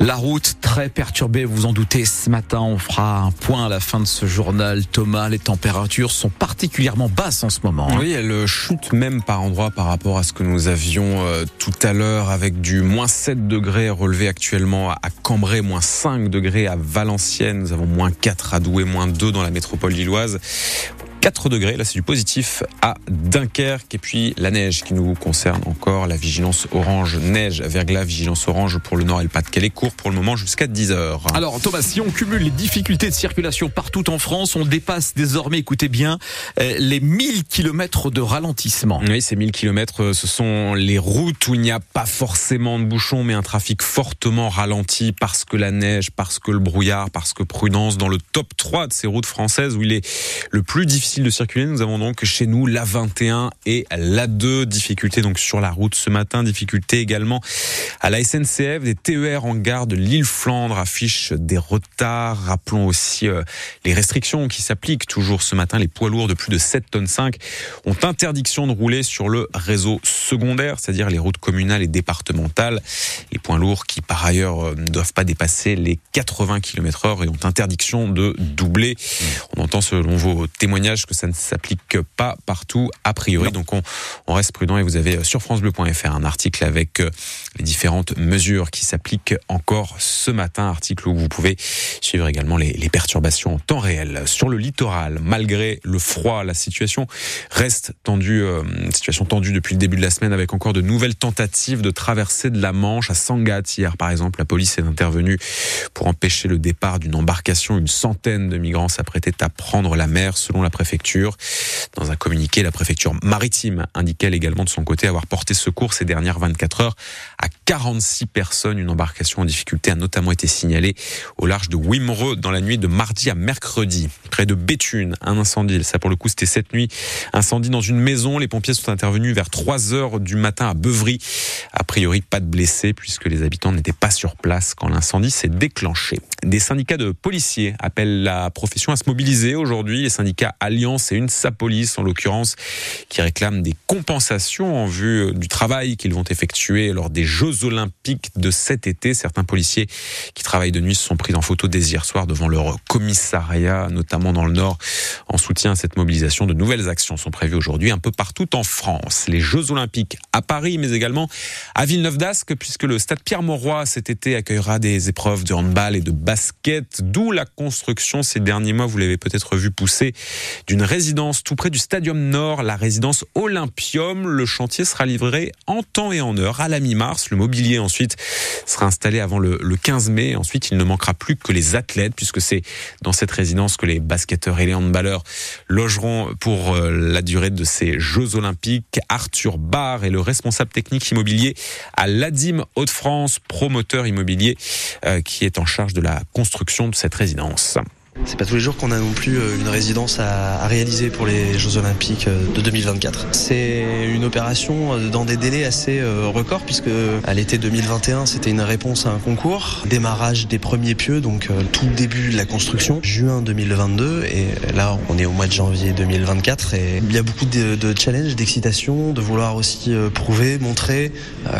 la route très perturbée, vous en doutez. Ce matin, on fera un point à la fin de ce journal. Thomas, les températures sont particulièrement basses en ce moment. Hein. Oui, elles chutent même par endroits par rapport à ce que nous avions euh, tout à l'heure avec du moins 7 degrés relevé actuellement à Cambrai, moins 5 degrés à Valenciennes. Nous avons moins 4 à Douai, moins 2 dans la métropole lilloise. 4 degrés. Là, c'est du positif à Dunkerque. Et puis, la neige qui nous concerne encore. La vigilance orange neige, verglas, vigilance orange pour le nord et le Pas-de-Calais court pour le moment jusqu'à 10 heures. Alors, Thomas, si on cumule les difficultés de circulation partout en France, on dépasse désormais, écoutez bien, euh, les 1000 km de ralentissement. Oui, ces 1000 km, ce sont les routes où il n'y a pas forcément de bouchons, mais un trafic fortement ralenti parce que la neige, parce que le brouillard, parce que prudence dans le top 3 de ces routes françaises où il est le plus difficile de circuler. Nous avons donc chez nous la 21 et la 2. Difficulté donc sur la route ce matin. Difficulté également à la SNCF. Des TER en gare de l'île Flandre affichent des retards. Rappelons aussi euh, les restrictions qui s'appliquent toujours ce matin. Les poids lourds de plus de 7 tonnes 5 ont interdiction de rouler sur le réseau secondaire, c'est-à-dire les routes communales et départementales. Les points lourds qui par ailleurs euh, ne doivent pas dépasser les 80 km heure et ont interdiction de doubler. On entend selon vos témoignages que ça ne s'applique pas partout a priori. Donc on, on, reste prudent et vous avez euh, sur francebleu.fr un article avec euh, les différentes mesures qui s'appliquent encore ce matin. Article où vous pouvez suivre également les, les, perturbations en temps réel. Sur le littoral, malgré le froid, la situation reste tendue, euh, situation tendue depuis le début de la semaine avec encore de nouvelles tentatives de traversée de la Manche à Sangatte. Hier par exemple, la police est intervenue pour empêcher le départ d'une embarcation. Une centaine de migrants s'apprêtaient à prendre la mer selon la préfecture dans un communiqué, la préfecture maritime indiquait également de son côté avoir porté secours ces dernières 24 heures à 46 personnes. Une embarcation en difficulté a notamment été signalée au large de Wimereux dans la nuit de mardi à mercredi. Près de Béthune, un incendie. Ça, pour le coup, c'était cette nuit. Incendie dans une maison. Les pompiers sont intervenus vers 3 heures du matin à Beuvry. Priori, pas de blessés puisque les habitants n'étaient pas sur place quand l'incendie s'est déclenché. Des syndicats de policiers appellent la profession à se mobiliser aujourd'hui. Les syndicats Alliance et une Sapolice, en l'occurrence, qui réclament des compensations en vue du travail qu'ils vont effectuer lors des Jeux Olympiques de cet été. Certains policiers qui travaillent de nuit se sont pris en photo dès hier soir devant leur commissariat, notamment dans le Nord, en soutien à cette mobilisation. De nouvelles actions sont prévues aujourd'hui un peu partout en France. Les Jeux Olympiques à Paris, mais également à Villeneuve-d'Ascq, puisque le stade Pierre-Mauroy cet été accueillera des épreuves de handball et de basket, d'où la construction ces derniers mois, vous l'avez peut-être vu pousser, d'une résidence tout près du Stadium Nord, la résidence Olympium. Le chantier sera livré en temps et en heure à la mi-mars. Le mobilier ensuite sera installé avant le, 15 mai. Ensuite, il ne manquera plus que les athlètes, puisque c'est dans cette résidence que les basketteurs et les handballeurs logeront pour euh, la durée de ces Jeux Olympiques. Arthur Barr est le responsable technique immobilier à l'ADIM Hauts-de-France, promoteur immobilier euh, qui est en charge de la construction de cette résidence. C'est pas tous les jours qu'on a non plus euh, une résidence à, réaliser pour les Jeux Olympiques euh, de 2024. C'est une opération euh, dans des délais assez records puisque à l'été 2021 c'était une réponse à un concours, démarrage des premiers pieux donc tout début de la construction, juin 2022 et là on est au mois de janvier 2024 et il y a beaucoup de, challenges, d'excitation, de vouloir aussi prouver, montrer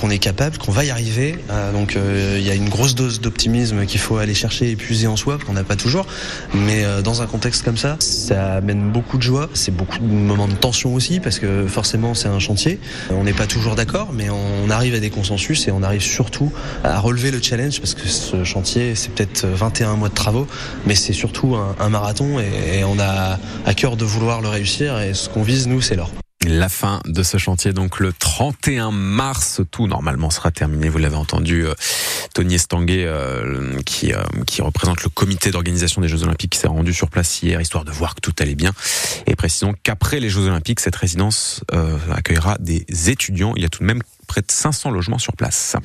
qu'on est capable, qu'on va y arriver. donc il y a une grosse dose d'optimisme qu'il faut aller chercher et puiser en soi qu'on n'a pas toujours. Mais euh, dans un contexte comme ça, ça amène beaucoup de joie. C'est beaucoup de moments de tension aussi parce que forcément c'est un chantier. On n'est pas toujours d'accord, mais on arrive à des consensus et on arrive surtout à relever le challenge parce que ce chantier c'est peut-être 21 mois de travaux, mais c'est surtout un, marathon et on a à cœur de vouloir le réussir et ce qu'on vise nous c'est l'or. La fin de ce chantier, donc le 31 mars, tout normalement sera terminé. Vous l'avez entendu, euh, Tony Estanguet, euh, qui, euh, qui représente le comité d'organisation des Jeux Olympiques, qui s'est rendu sur place hier, histoire de voir que tout allait bien. Et précisons qu'après les Jeux Olympiques, cette résidence accueillera des étudiants. Il y a tout de même près de 500 logements sur place.